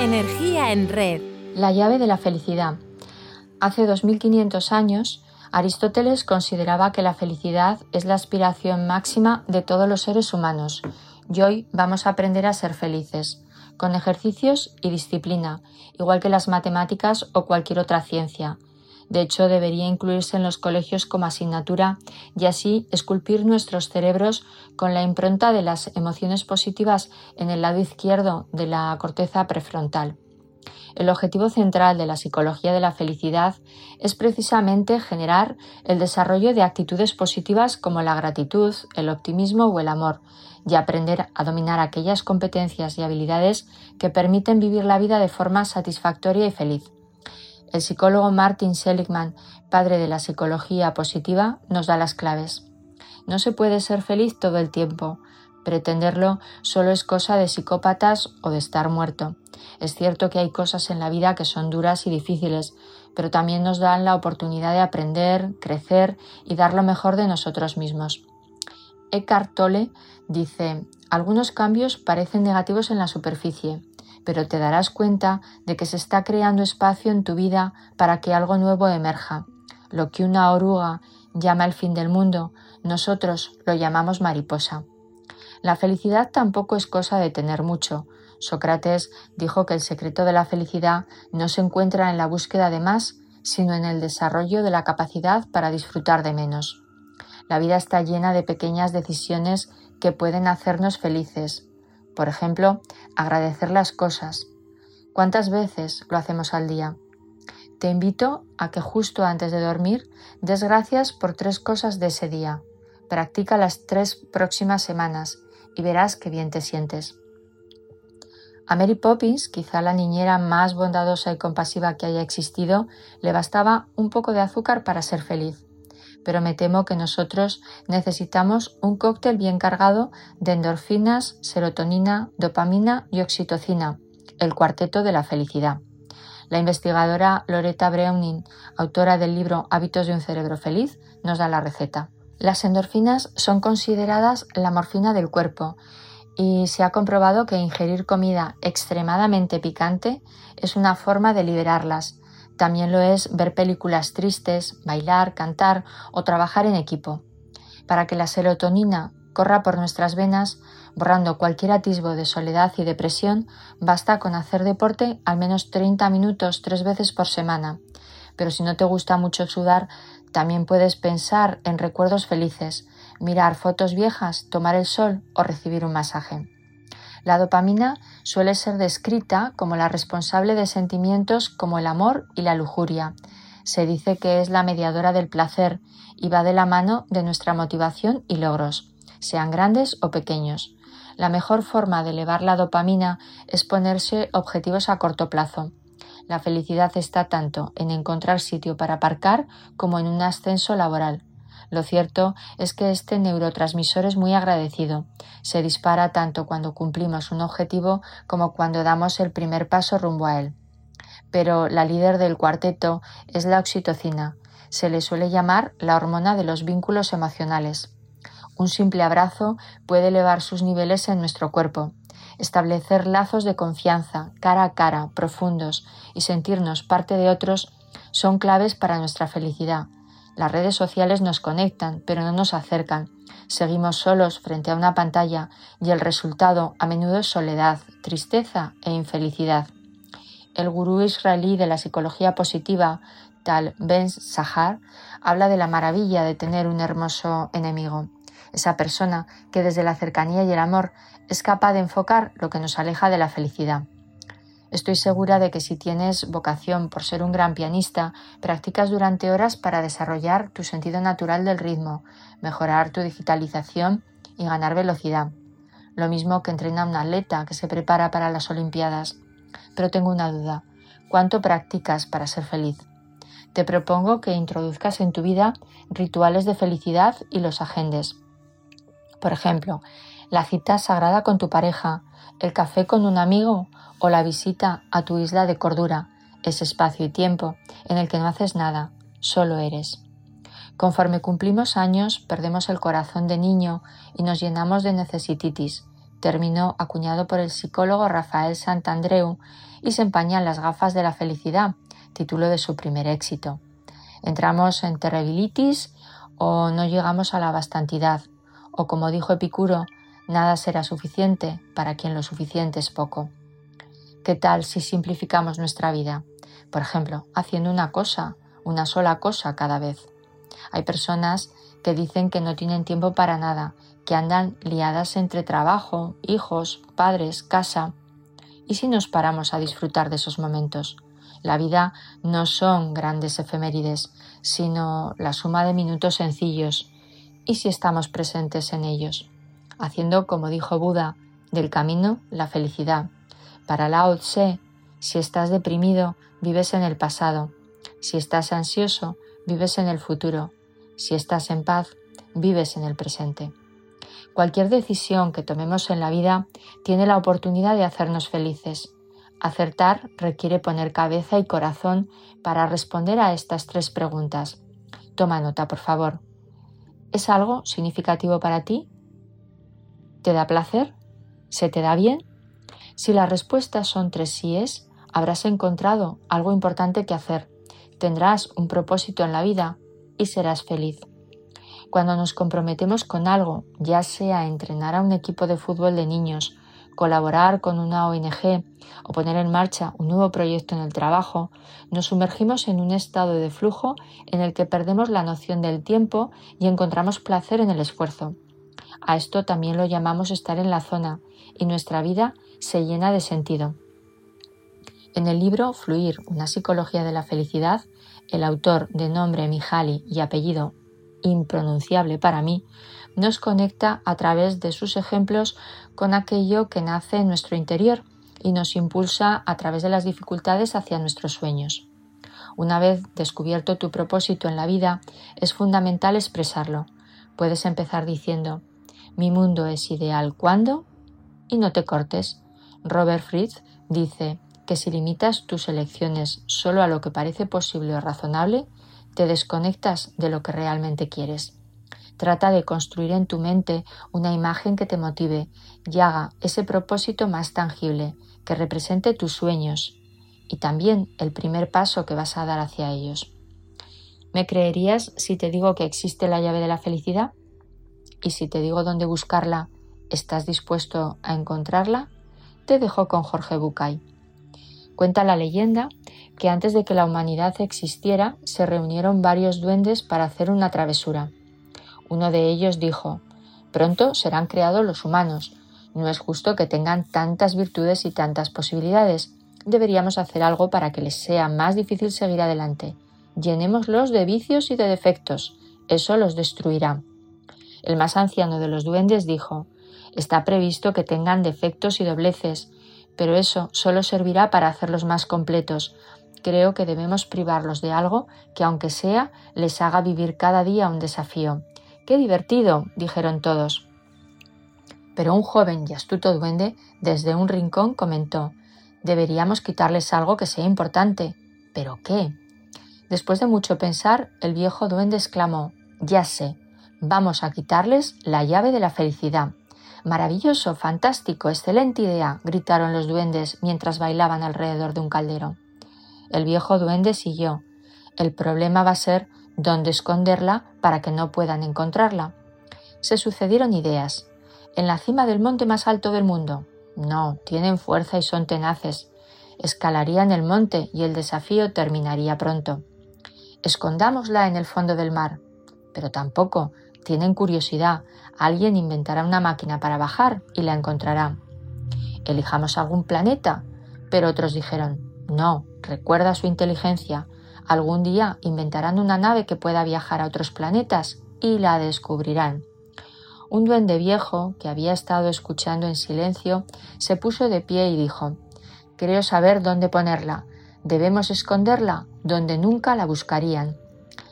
Energía en red. La llave de la felicidad. Hace 2500 años, Aristóteles consideraba que la felicidad es la aspiración máxima de todos los seres humanos y hoy vamos a aprender a ser felices, con ejercicios y disciplina, igual que las matemáticas o cualquier otra ciencia. De hecho, debería incluirse en los colegios como asignatura y así esculpir nuestros cerebros con la impronta de las emociones positivas en el lado izquierdo de la corteza prefrontal. El objetivo central de la psicología de la felicidad es precisamente generar el desarrollo de actitudes positivas como la gratitud, el optimismo o el amor, y aprender a dominar aquellas competencias y habilidades que permiten vivir la vida de forma satisfactoria y feliz. El psicólogo Martin Seligman, padre de la psicología positiva, nos da las claves. No se puede ser feliz todo el tiempo. Pretenderlo solo es cosa de psicópatas o de estar muerto. Es cierto que hay cosas en la vida que son duras y difíciles, pero también nos dan la oportunidad de aprender, crecer y dar lo mejor de nosotros mismos. Eckhart Tolle dice, algunos cambios parecen negativos en la superficie, pero te darás cuenta de que se está creando espacio en tu vida para que algo nuevo emerja. Lo que una oruga llama el fin del mundo, nosotros lo llamamos mariposa. La felicidad tampoco es cosa de tener mucho. Sócrates dijo que el secreto de la felicidad no se encuentra en la búsqueda de más, sino en el desarrollo de la capacidad para disfrutar de menos. La vida está llena de pequeñas decisiones que pueden hacernos felices. Por ejemplo, agradecer las cosas. ¿Cuántas veces lo hacemos al día? Te invito a que justo antes de dormir des gracias por tres cosas de ese día. Practica las tres próximas semanas y verás qué bien te sientes. A Mary Poppins, quizá la niñera más bondadosa y compasiva que haya existido, le bastaba un poco de azúcar para ser feliz. Pero me temo que nosotros necesitamos un cóctel bien cargado de endorfinas, serotonina, dopamina y oxitocina, el cuarteto de la felicidad. La investigadora Loretta Browning, autora del libro Hábitos de un cerebro feliz, nos da la receta. Las endorfinas son consideradas la morfina del cuerpo y se ha comprobado que ingerir comida extremadamente picante es una forma de liberarlas. También lo es ver películas tristes, bailar, cantar o trabajar en equipo. Para que la serotonina corra por nuestras venas, borrando cualquier atisbo de soledad y depresión, basta con hacer deporte al menos 30 minutos tres veces por semana. Pero si no te gusta mucho sudar, también puedes pensar en recuerdos felices, mirar fotos viejas, tomar el sol o recibir un masaje. La dopamina suele ser descrita como la responsable de sentimientos como el amor y la lujuria. Se dice que es la mediadora del placer y va de la mano de nuestra motivación y logros, sean grandes o pequeños. La mejor forma de elevar la dopamina es ponerse objetivos a corto plazo. La felicidad está tanto en encontrar sitio para aparcar como en un ascenso laboral. Lo cierto es que este neurotransmisor es muy agradecido. Se dispara tanto cuando cumplimos un objetivo como cuando damos el primer paso rumbo a él. Pero la líder del cuarteto es la oxitocina. Se le suele llamar la hormona de los vínculos emocionales. Un simple abrazo puede elevar sus niveles en nuestro cuerpo establecer lazos de confianza, cara a cara, profundos, y sentirnos parte de otros son claves para nuestra felicidad. Las redes sociales nos conectan, pero no nos acercan. Seguimos solos frente a una pantalla y el resultado a menudo es soledad, tristeza e infelicidad. El gurú israelí de la psicología positiva, Tal Ben Sahar, habla de la maravilla de tener un hermoso enemigo esa persona que desde la cercanía y el amor es capaz de enfocar lo que nos aleja de la felicidad. Estoy segura de que si tienes vocación por ser un gran pianista, practicas durante horas para desarrollar tu sentido natural del ritmo, mejorar tu digitalización y ganar velocidad. Lo mismo que entrena un atleta que se prepara para las Olimpiadas. Pero tengo una duda. ¿Cuánto practicas para ser feliz? Te propongo que introduzcas en tu vida rituales de felicidad y los agendes. Por ejemplo, la cita sagrada con tu pareja, el café con un amigo o la visita a tu isla de cordura, ese espacio y tiempo en el que no haces nada, solo eres. Conforme cumplimos años, perdemos el corazón de niño y nos llenamos de necesititis, término acuñado por el psicólogo Rafael Santandreu y se empañan las gafas de la felicidad, título de su primer éxito. Entramos en terribilitis o no llegamos a la bastantidad, o como dijo Epicuro, nada será suficiente para quien lo suficiente es poco. ¿Qué tal si simplificamos nuestra vida? Por ejemplo, haciendo una cosa, una sola cosa cada vez. Hay personas que dicen que no tienen tiempo para nada, que andan liadas entre trabajo, hijos, padres, casa. ¿Y si nos paramos a disfrutar de esos momentos? La vida no son grandes efemérides, sino la suma de minutos sencillos. ¿Y si estamos presentes en ellos? Haciendo, como dijo Buda, del camino la felicidad. Para Lao Tse, si estás deprimido, vives en el pasado. Si estás ansioso, vives en el futuro. Si estás en paz, vives en el presente. Cualquier decisión que tomemos en la vida tiene la oportunidad de hacernos felices. Acertar requiere poner cabeza y corazón para responder a estas tres preguntas. Toma nota, por favor. ¿Es algo significativo para ti? ¿Te da placer? ¿Se te da bien? Si las respuestas son tres síes, habrás encontrado algo importante que hacer, tendrás un propósito en la vida y serás feliz. Cuando nos comprometemos con algo, ya sea entrenar a un equipo de fútbol de niños, colaborar con una ONG o poner en marcha un nuevo proyecto en el trabajo, nos sumergimos en un estado de flujo en el que perdemos la noción del tiempo y encontramos placer en el esfuerzo. A esto también lo llamamos estar en la zona y nuestra vida se llena de sentido. En el libro Fluir, una psicología de la felicidad, el autor de nombre Mihaly y apellido impronunciable para mí, nos conecta a través de sus ejemplos con aquello que nace en nuestro interior y nos impulsa a través de las dificultades hacia nuestros sueños. Una vez descubierto tu propósito en la vida, es fundamental expresarlo. Puedes empezar diciendo, mi mundo es ideal cuando y no te cortes. Robert Fritz dice que si limitas tus elecciones solo a lo que parece posible o razonable, te desconectas de lo que realmente quieres. Trata de construir en tu mente una imagen que te motive y haga ese propósito más tangible, que represente tus sueños y también el primer paso que vas a dar hacia ellos. ¿Me creerías si te digo que existe la llave de la felicidad? Y si te digo dónde buscarla, ¿estás dispuesto a encontrarla? Te dejo con Jorge Bucay. Cuenta la leyenda que antes de que la humanidad existiera se reunieron varios duendes para hacer una travesura. Uno de ellos dijo, Pronto serán creados los humanos. No es justo que tengan tantas virtudes y tantas posibilidades. Deberíamos hacer algo para que les sea más difícil seguir adelante. Llenémoslos de vicios y de defectos. Eso los destruirá. El más anciano de los duendes dijo, Está previsto que tengan defectos y dobleces, pero eso solo servirá para hacerlos más completos. Creo que debemos privarlos de algo que, aunque sea, les haga vivir cada día un desafío. ¡Qué divertido! dijeron todos. Pero un joven y astuto duende desde un rincón comentó Deberíamos quitarles algo que sea importante. ¿Pero qué? Después de mucho pensar, el viejo duende exclamó Ya sé, vamos a quitarles la llave de la felicidad. Maravilloso, fantástico, excelente idea, gritaron los duendes mientras bailaban alrededor de un caldero. El viejo duende siguió. El problema va a ser dónde esconderla para que no puedan encontrarla. Se sucedieron ideas. En la cima del monte más alto del mundo. No, tienen fuerza y son tenaces. Escalarían el monte y el desafío terminaría pronto. Escondámosla en el fondo del mar. Pero tampoco, tienen curiosidad. Alguien inventará una máquina para bajar y la encontrará. Elijamos algún planeta. Pero otros dijeron, no, recuerda su inteligencia. Algún día inventarán una nave que pueda viajar a otros planetas y la descubrirán. Un duende viejo, que había estado escuchando en silencio, se puso de pie y dijo Creo saber dónde ponerla. Debemos esconderla donde nunca la buscarían.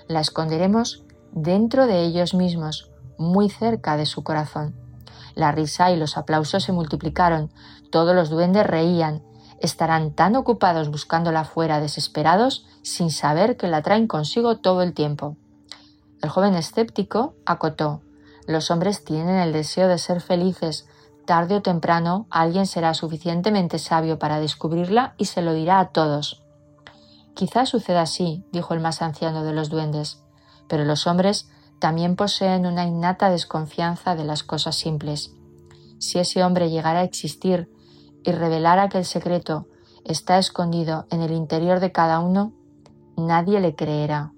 La esconderemos dentro de ellos mismos, muy cerca de su corazón. La risa y los aplausos se multiplicaron, todos los duendes reían, estarán tan ocupados buscándola fuera desesperados sin saber que la traen consigo todo el tiempo. El joven escéptico acotó Los hombres tienen el deseo de ser felices, Tarde o temprano alguien será suficientemente sabio para descubrirla y se lo dirá a todos. Quizás suceda así, dijo el más anciano de los duendes, pero los hombres también poseen una innata desconfianza de las cosas simples. Si ese hombre llegara a existir y revelara que el secreto está escondido en el interior de cada uno, nadie le creerá.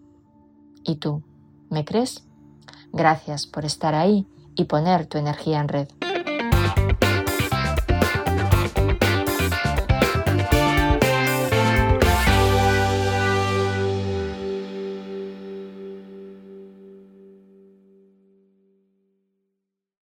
¿Y tú? ¿Me crees? Gracias por estar ahí y poner tu energía en red.